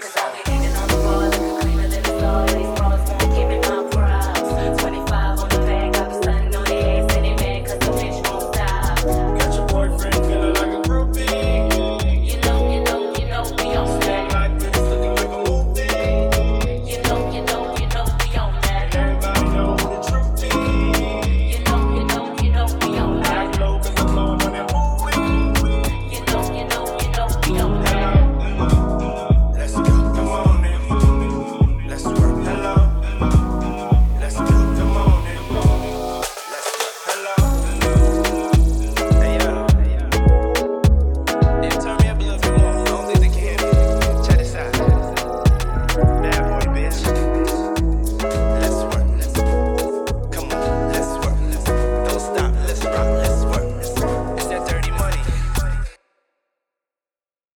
Cause I'll